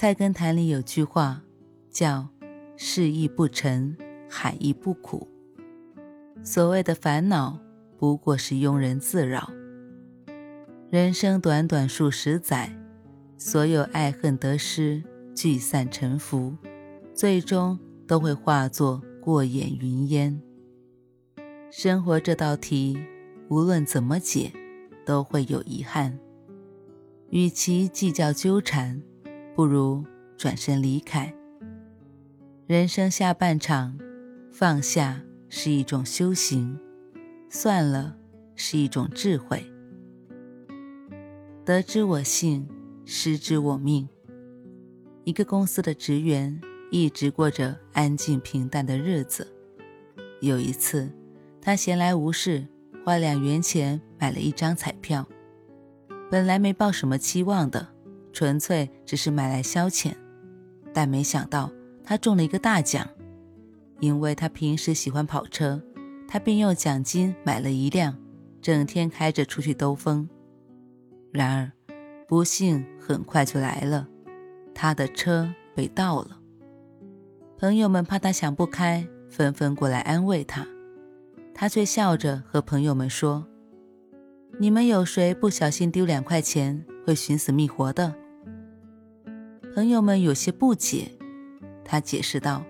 菜根谭里有句话，叫“事易不成，海亦不苦”。所谓的烦恼，不过是庸人自扰。人生短短数十载，所有爱恨得失聚散沉浮，最终都会化作过眼云烟。生活这道题，无论怎么解，都会有遗憾。与其计较纠缠。不如转身离开。人生下半场，放下是一种修行，算了是一种智慧。得之我幸，失之我命。一个公司的职员一直过着安静平淡的日子。有一次，他闲来无事，花两元钱买了一张彩票，本来没抱什么期望的。纯粹只是买来消遣，但没想到他中了一个大奖。因为他平时喜欢跑车，他便用奖金买了一辆，整天开着出去兜风。然而，不幸很快就来了，他的车被盗了。朋友们怕他想不开，纷纷过来安慰他，他却笑着和朋友们说：“你们有谁不小心丢两块钱会寻死觅活的？”朋友们有些不解，他解释道：“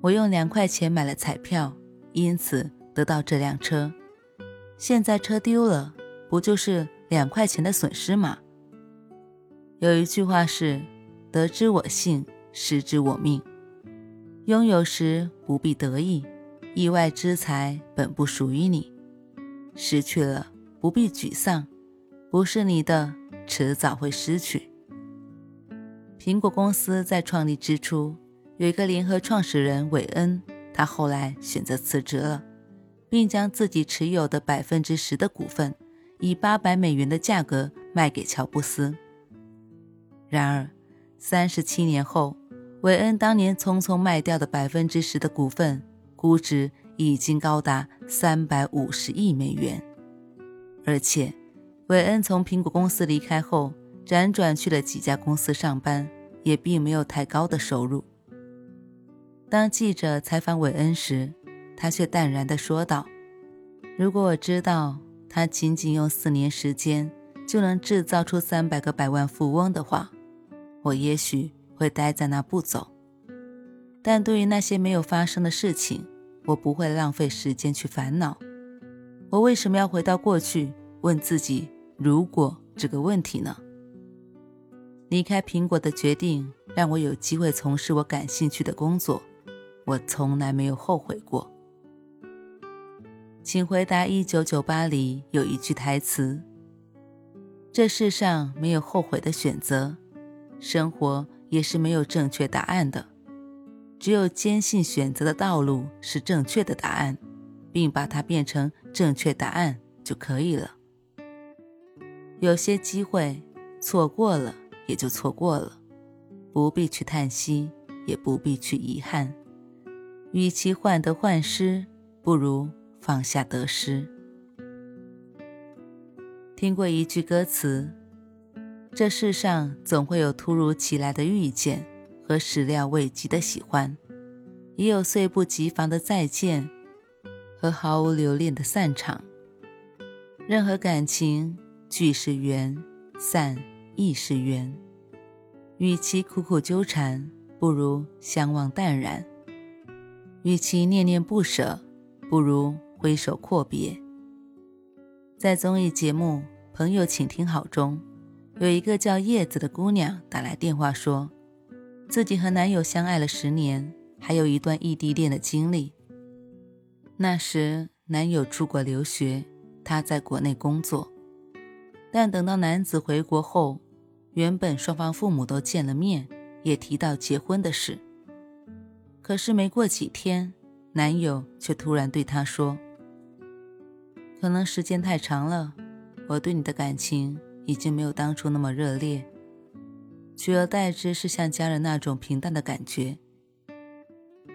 我用两块钱买了彩票，因此得到这辆车。现在车丢了，不就是两块钱的损失吗？”有一句话是：“得之我幸，失之我命。”拥有时不必得意，意外之财本不属于你；失去了不必沮丧，不是你的，迟早会失去。苹果公司在创立之初，有一个联合创始人韦恩，他后来选择辞职了，并将自己持有的百分之十的股份，以八百美元的价格卖给乔布斯。然而，三十七年后，韦恩当年匆匆卖掉的百分之十的股份，估值已经高达三百五十亿美元，而且，韦恩从苹果公司离开后。辗转去了几家公司上班，也并没有太高的收入。当记者采访韦恩时，他却淡然地说道：“如果我知道他仅仅用四年时间就能制造出三百个百万富翁的话，我也许会待在那不走。但对于那些没有发生的事情，我不会浪费时间去烦恼。我为什么要回到过去问自己‘如果’这个问题呢？”离开苹果的决定让我有机会从事我感兴趣的工作，我从来没有后悔过。请回答一九九八里有一句台词：“这世上没有后悔的选择，生活也是没有正确答案的，只有坚信选择的道路是正确的答案，并把它变成正确答案就可以了。有些机会错过了。”也就错过了，不必去叹息，也不必去遗憾。与其患得患失，不如放下得失。听过一句歌词：“这世上总会有突如其来的遇见和始料未及的喜欢，也有猝不及防的再见和毫无留恋的散场。任何感情，聚是缘，散亦是缘。”与其苦苦纠缠，不如相忘淡然；与其念念不舍，不如挥手阔别。在综艺节目《朋友，请听好》中，有一个叫叶子的姑娘打来电话，说自己和男友相爱了十年，还有一段异地恋的经历。那时男友出国留学，她在国内工作，但等到男子回国后。原本双方父母都见了面，也提到结婚的事。可是没过几天，男友却突然对她说：“可能时间太长了，我对你的感情已经没有当初那么热烈，取而代之是像家人那种平淡的感觉。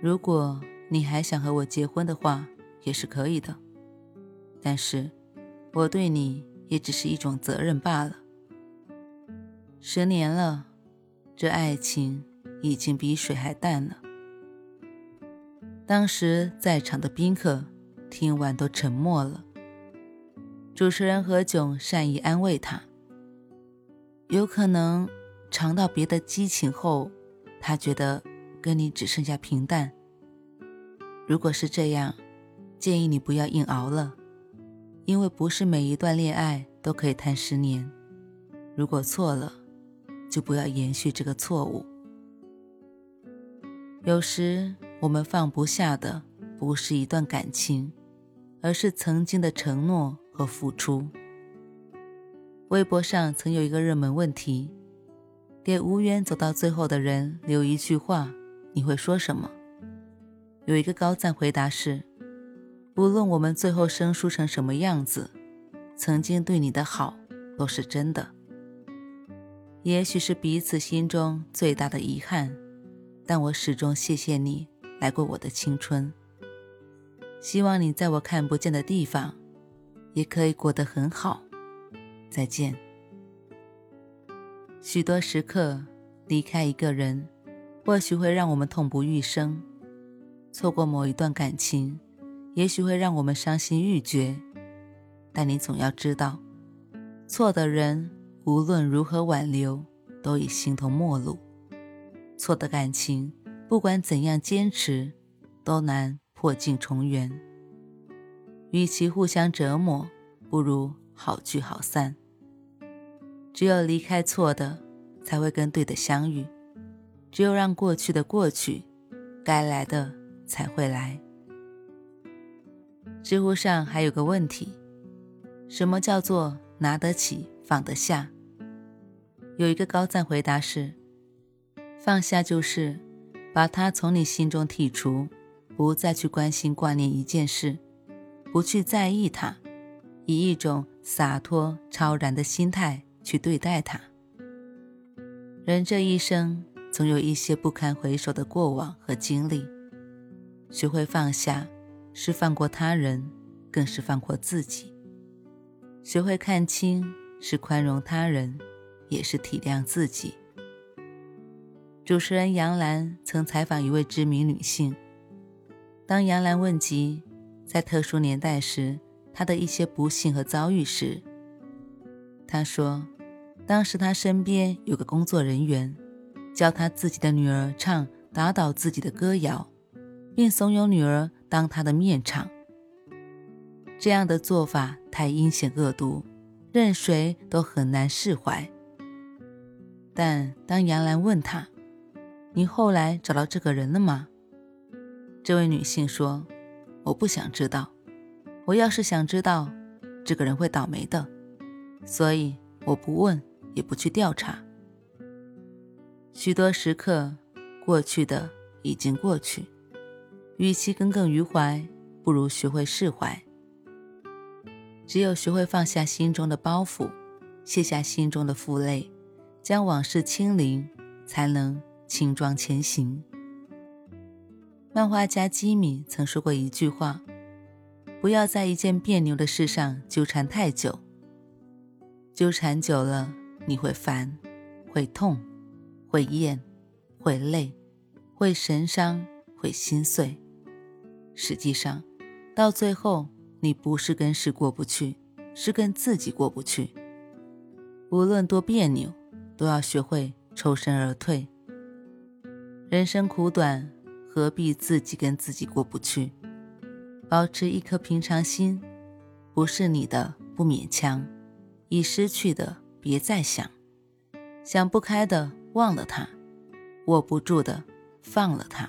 如果你还想和我结婚的话，也是可以的。但是，我对你也只是一种责任罢了。十年了，这爱情已经比水还淡了。”当时在场的宾客听完都沉默了。主持人何炅善意安慰他：“有可能尝到别的激情后，他觉得跟你只剩下平淡。如果是这样，建议你不要硬熬了，因为不是每一段恋爱都可以谈十年。如果错了，就不要延续这个错误。有时。”我们放不下的不是一段感情，而是曾经的承诺和付出。微博上曾有一个热门问题：给无缘走到最后的人留一句话，你会说什么？有一个高赞回答是：无论我们最后生疏成什么样子，曾经对你的好都是真的。也许是彼此心中最大的遗憾，但我始终谢谢你。来过我的青春，希望你在我看不见的地方，也可以过得很好。再见。许多时刻，离开一个人，或许会让我们痛不欲生；错过某一段感情，也许会让我们伤心欲绝。但你总要知道，错的人无论如何挽留，都已形同陌路；错的感情。不管怎样坚持，都难破镜重圆。与其互相折磨，不如好聚好散。只有离开错的，才会跟对的相遇；只有让过去的过去，该来的才会来。知乎上还有个问题：什么叫做拿得起放得下？有一个高赞回答是：放下就是。把它从你心中剔除，不再去关心挂念一件事，不去在意它，以一种洒脱超然的心态去对待它。人这一生总有一些不堪回首的过往和经历，学会放下，是放过他人，更是放过自己；学会看清，是宽容他人，也是体谅自己。主持人杨澜曾采访一位知名女性。当杨澜问及在特殊年代时她的一些不幸和遭遇时，她说：“当时她身边有个工作人员，教她自己的女儿唱打倒自己的歌谣，并怂恿女儿当她的面唱。这样的做法太阴险恶毒，任谁都很难释怀。但当杨澜问她，你后来找到这个人了吗？这位女性说：“我不想知道。我要是想知道，这个人会倒霉的，所以我不问，也不去调查。许多时刻，过去的已经过去，与其耿耿于怀，不如学会释怀。只有学会放下心中的包袱，卸下心中的负累，将往事清零，才能。”轻装前行。漫画家吉米曾说过一句话：“不要在一件别扭的事上纠缠太久。纠缠久了，你会烦，会痛，会厌，会累，会神伤，会心碎。实际上，到最后，你不是跟事过不去，是跟自己过不去。无论多别扭，都要学会抽身而退。”人生苦短，何必自己跟自己过不去？保持一颗平常心，不是你的不勉强，已失去的别再想，想不开的忘了他，握不住的放了他。